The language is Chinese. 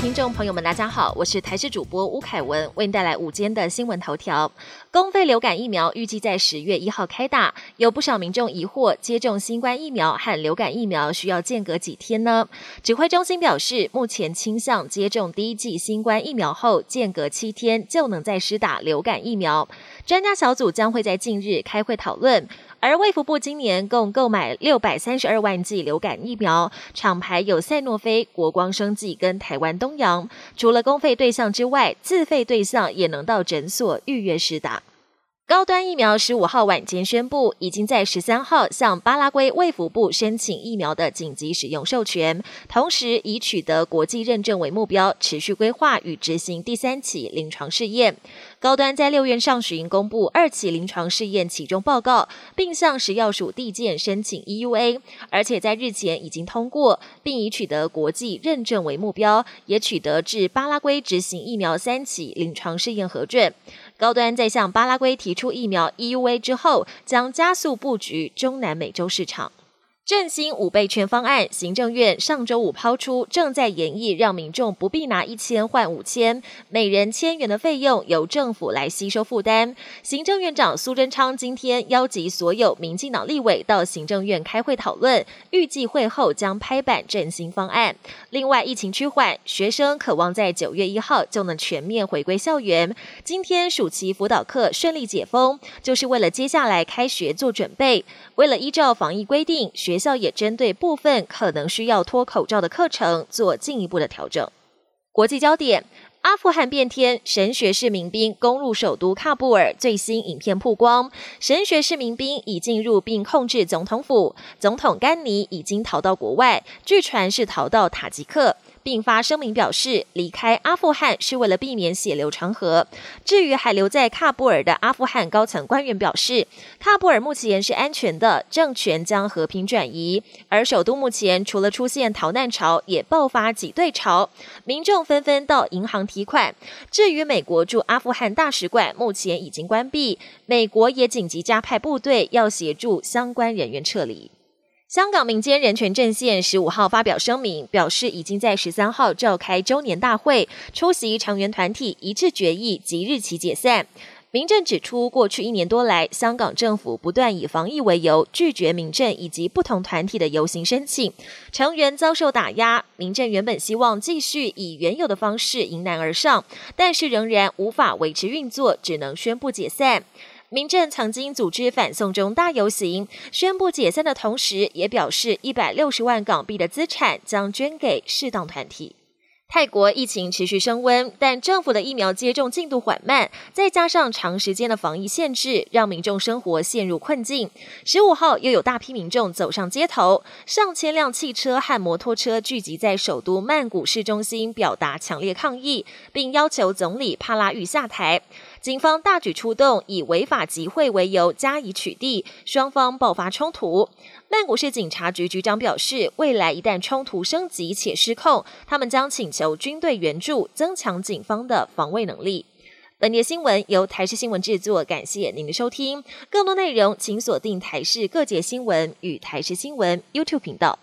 听众朋友们，大家好，我是台视主播吴凯文，为您带来午间的新闻头条。公费流感疫苗预计在十月一号开打，有不少民众疑惑，接种新冠疫苗和流感疫苗需要间隔几天呢？指挥中心表示，目前倾向接种第一剂新冠疫苗后，间隔七天就能再施打流感疫苗。专家小组将会在近日开会讨论。而卫福部今年共购买六百三十二万剂流感疫苗，厂牌有赛诺菲、国光生技跟台湾东洋。除了公费对象之外，自费对象也能到诊所预约施打。高端疫苗十五号晚间宣布，已经在十三号向巴拉圭卫福部申请疫苗的紧急使用授权，同时以取得国际认证为目标，持续规划与执行第三起临床试验。高端在六月上旬公布二期临床试验启动报告，并向食药署递件申请 EUA，而且在日前已经通过，并以取得国际认证为目标，也取得至巴拉圭执行疫苗三期临床试验核准。高端在向巴拉圭提出疫苗 EUA 之后，将加速布局中南美洲市场。振兴五倍券方案，行政院上周五抛出，正在研议让民众不必拿一千换五千，每人千元的费用由政府来吸收负担。行政院长苏贞昌今天邀集所有民进党立委到行政院开会讨论，预计会后将拍板振兴方案。另外，疫情趋缓，学生渴望在九月一号就能全面回归校园。今天暑期辅导课顺利解封，就是为了接下来开学做准备。为了依照防疫规定，学学校也针对部分可能需要脱口罩的课程做进一步的调整。国际焦点：阿富汗变天，神学士民兵攻入首都喀布尔，最新影片曝光，神学士民兵已进入并控制总统府，总统甘尼已经逃到国外，据传是逃到塔吉克。并发声明表示，离开阿富汗是为了避免血流成河。至于还留在喀布尔的阿富汗高层官员表示，喀布尔目前是安全的，政权将和平转移。而首都目前除了出现逃难潮，也爆发挤兑潮，民众纷纷到银行提款。至于美国驻阿富汗大使馆，目前已经关闭，美国也紧急加派部队要协助相关人员撤离。香港民间人权阵线十五号发表声明，表示已经在十三号召开周年大会，出席成员团体一致决议即日起解散。民政指出，过去一年多来，香港政府不断以防疫为由拒绝民政以及不同团体的游行申请，成员遭受打压。民政原本希望继续以原有的方式迎难而上，但是仍然无法维持运作，只能宣布解散。民政曾经组织反送中大游行，宣布解散的同时，也表示一百六十万港币的资产将捐给适当团体。泰国疫情持续升温，但政府的疫苗接种进度缓慢，再加上长时间的防疫限制，让民众生活陷入困境。十五号又有大批民众走上街头，上千辆汽车和摩托车聚集在首都曼谷市中心，表达强烈抗议，并要求总理帕拉育下台。警方大举出动，以违法集会为由加以取缔，双方爆发冲突。曼谷市警察局局长表示，未来一旦冲突升级且失控，他们将请求军队援助，增强警方的防卫能力。本节新闻由台视新闻制作，感谢您的收听。更多内容请锁定台视各界新闻与台视新闻 YouTube 频道。